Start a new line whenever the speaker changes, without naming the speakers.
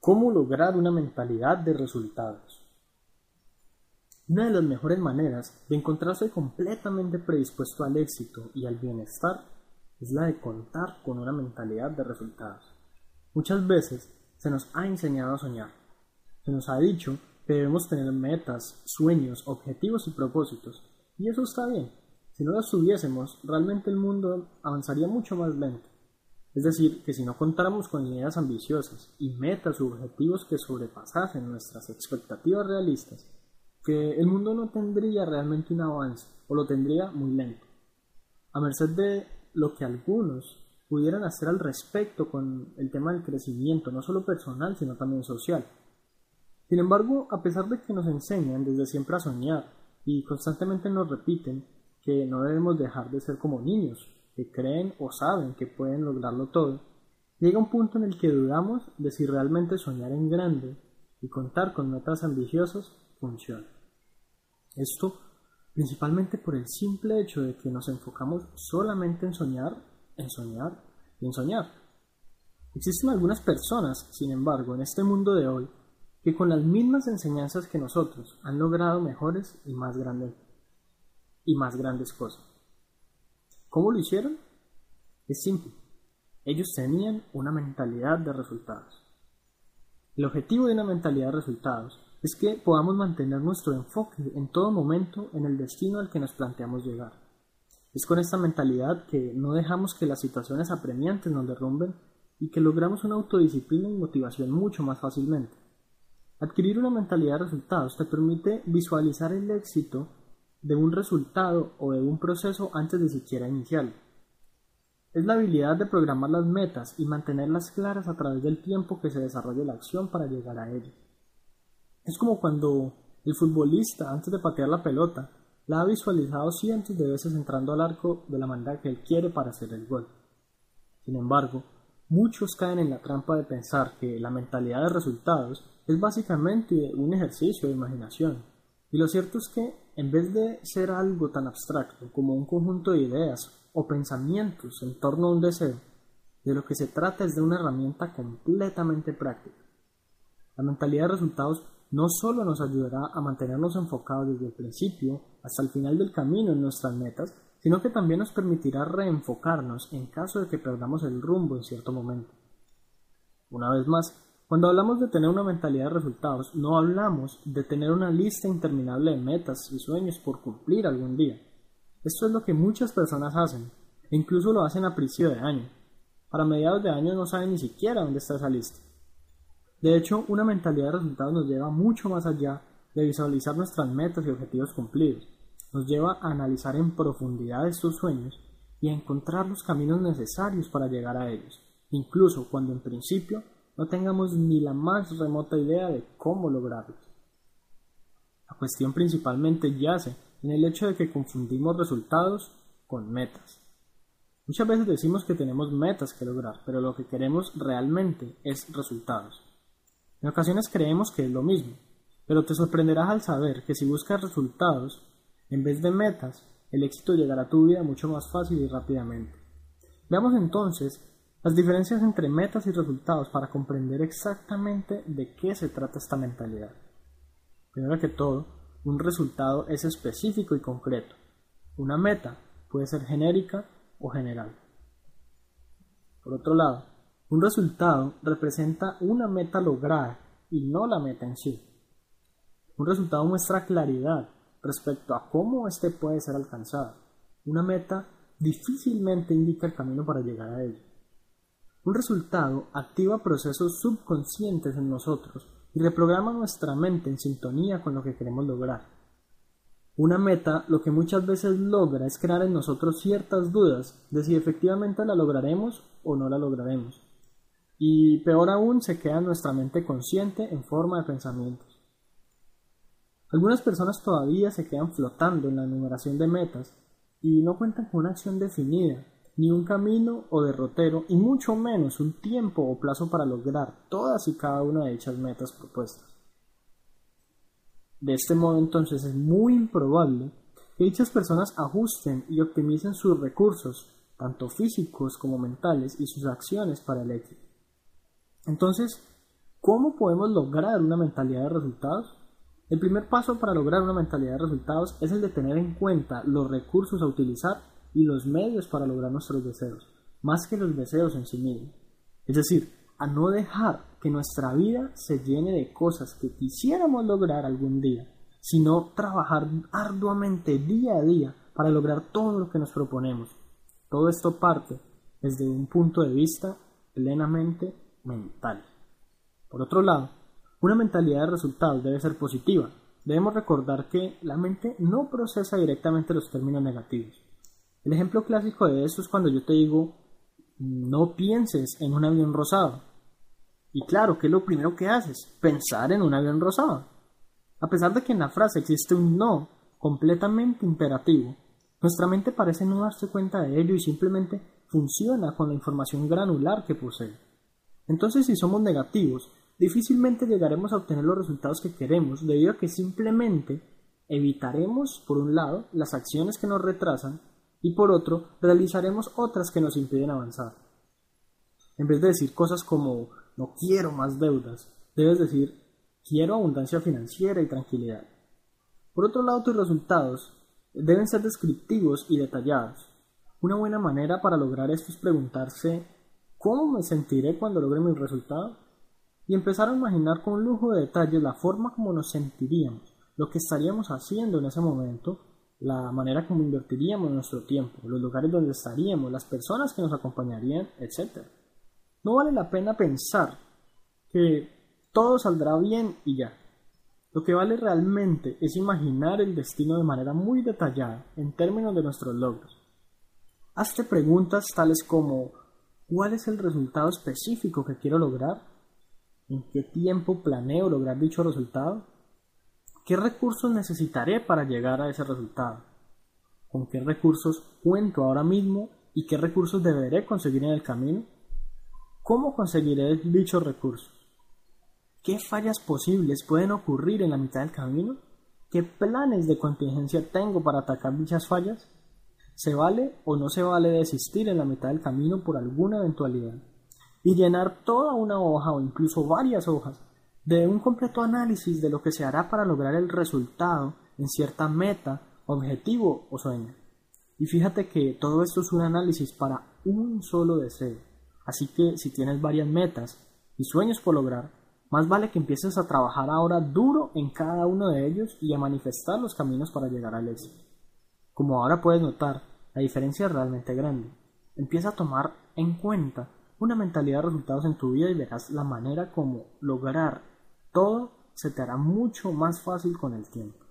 ¿Cómo lograr una mentalidad de resultados? Una de las mejores maneras de encontrarse completamente predispuesto al éxito y al bienestar es la de contar con una mentalidad de resultados. Muchas veces se nos ha enseñado a soñar. Se nos ha dicho que debemos tener metas, sueños, objetivos y propósitos. Y eso está bien. Si no los tuviésemos, realmente el mundo avanzaría mucho más lento. Es decir, que si no contáramos con ideas ambiciosas y metas u objetivos que sobrepasasen nuestras expectativas realistas, que el mundo no tendría realmente un avance o lo tendría muy lento, a merced de lo que algunos pudieran hacer al respecto con el tema del crecimiento, no solo personal, sino también social. Sin embargo, a pesar de que nos enseñan desde siempre a soñar y constantemente nos repiten que no debemos dejar de ser como niños, que creen o saben que pueden lograrlo todo, llega un punto en el que dudamos de si realmente soñar en grande y contar con metas ambiciosas funciona. Esto principalmente por el simple hecho de que nos enfocamos solamente en soñar, en soñar y en soñar. Existen algunas personas, sin embargo, en este mundo de hoy, que con las mismas enseñanzas que nosotros han logrado mejores y más grandes y más grandes cosas. ¿Cómo lo hicieron? Es simple. Ellos tenían una mentalidad de resultados. El objetivo de una mentalidad de resultados es que podamos mantener nuestro enfoque en todo momento en el destino al que nos planteamos llegar. Es con esta mentalidad que no dejamos que las situaciones apremiantes nos derrumben y que logramos una autodisciplina y motivación mucho más fácilmente. Adquirir una mentalidad de resultados te permite visualizar el éxito de un resultado o de un proceso antes de siquiera iniciarlo. Es la habilidad de programar las metas y mantenerlas claras a través del tiempo que se desarrolla la acción para llegar a ello. Es como cuando el futbolista, antes de patear la pelota, la ha visualizado cientos de veces entrando al arco de la manera que él quiere para hacer el gol. Sin embargo, muchos caen en la trampa de pensar que la mentalidad de resultados es básicamente un ejercicio de imaginación. Y lo cierto es que, en vez de ser algo tan abstracto como un conjunto de ideas o pensamientos en torno a un deseo, de lo que se trata es de una herramienta completamente práctica. La mentalidad de resultados no solo nos ayudará a mantenernos enfocados desde el principio hasta el final del camino en nuestras metas, sino que también nos permitirá reenfocarnos en caso de que perdamos el rumbo en cierto momento. Una vez más, cuando hablamos de tener una mentalidad de resultados, no hablamos de tener una lista interminable de metas y sueños por cumplir algún día. Esto es lo que muchas personas hacen, e incluso lo hacen a principio de año. Para mediados de año no saben ni siquiera dónde está esa lista. De hecho, una mentalidad de resultados nos lleva mucho más allá de visualizar nuestras metas y objetivos cumplidos. Nos lleva a analizar en profundidad estos sueños y a encontrar los caminos necesarios para llegar a ellos, incluso cuando en principio no tengamos ni la más remota idea de cómo lograrlos. La cuestión principalmente yace en el hecho de que confundimos resultados con metas. Muchas veces decimos que tenemos metas que lograr, pero lo que queremos realmente es resultados. En ocasiones creemos que es lo mismo, pero te sorprenderás al saber que si buscas resultados en vez de metas, el éxito llegará a tu vida mucho más fácil y rápidamente. Veamos entonces las diferencias entre metas y resultados para comprender exactamente de qué se trata esta mentalidad. Primero que todo, un resultado es específico y concreto. Una meta puede ser genérica o general. Por otro lado, un resultado representa una meta lograda y no la meta en sí. Un resultado muestra claridad respecto a cómo éste puede ser alcanzado. Una meta difícilmente indica el camino para llegar a ello. Un resultado activa procesos subconscientes en nosotros y reprograma nuestra mente en sintonía con lo que queremos lograr. Una meta lo que muchas veces logra es crear en nosotros ciertas dudas de si efectivamente la lograremos o no la lograremos y peor aún se queda nuestra mente consciente en forma de pensamientos. Algunas personas todavía se quedan flotando en la enumeración de metas y no cuentan con una acción definida, ni un camino o derrotero, y mucho menos un tiempo o plazo para lograr todas y cada una de dichas metas propuestas. De este modo entonces es muy improbable que dichas personas ajusten y optimicen sus recursos, tanto físicos como mentales, y sus acciones para el éxito. Entonces, ¿Cómo podemos lograr una mentalidad de resultados? El primer paso para lograr una mentalidad de resultados es el de tener en cuenta los recursos a utilizar y los medios para lograr nuestros deseos, más que los deseos en sí mismos. Es decir, a no dejar que nuestra vida se llene de cosas que quisiéramos lograr algún día, sino trabajar arduamente día a día para lograr todo lo que nos proponemos. Todo esto parte desde un punto de vista plenamente mental. Por otro lado, una mentalidad de resultados debe ser positiva. Debemos recordar que la mente no procesa directamente los términos negativos. El ejemplo clásico de esto es cuando yo te digo no pienses en un avión rosado. Y claro, ¿qué es lo primero que haces? Pensar en un avión rosado. A pesar de que en la frase existe un no completamente imperativo, nuestra mente parece no darse cuenta de ello y simplemente funciona con la información granular que posee. Entonces, si somos negativos, difícilmente llegaremos a obtener los resultados que queremos debido a que simplemente evitaremos, por un lado, las acciones que nos retrasan y por otro, realizaremos otras que nos impiden avanzar. En vez de decir cosas como no quiero más deudas, debes decir quiero abundancia financiera y tranquilidad. Por otro lado, tus resultados deben ser descriptivos y detallados. Una buena manera para lograr esto es preguntarse ¿cómo me sentiré cuando logre mi resultado? y empezar a imaginar con lujo de detalles la forma como nos sentiríamos, lo que estaríamos haciendo en ese momento, la manera como invertiríamos nuestro tiempo, los lugares donde estaríamos, las personas que nos acompañarían, etc. No vale la pena pensar que todo saldrá bien y ya. Lo que vale realmente es imaginar el destino de manera muy detallada en términos de nuestros logros. Hazte preguntas tales como ¿cuál es el resultado específico que quiero lograr? ¿En qué tiempo planeo lograr dicho resultado? ¿Qué recursos necesitaré para llegar a ese resultado? ¿Con qué recursos cuento ahora mismo y qué recursos deberé conseguir en el camino? ¿Cómo conseguiré dichos recursos? ¿Qué fallas posibles pueden ocurrir en la mitad del camino? ¿Qué planes de contingencia tengo para atacar dichas fallas? ¿Se vale o no se vale desistir en la mitad del camino por alguna eventualidad? y llenar toda una hoja o incluso varias hojas de un completo análisis de lo que se hará para lograr el resultado en cierta meta, objetivo o sueño. Y fíjate que todo esto es un análisis para un solo deseo. Así que si tienes varias metas y sueños por lograr, más vale que empieces a trabajar ahora duro en cada uno de ellos y a manifestar los caminos para llegar al éxito. Como ahora puedes notar, la diferencia es realmente grande. Empieza a tomar en cuenta una mentalidad de resultados en tu vida y verás la manera como lograr todo se te hará mucho más fácil con el tiempo.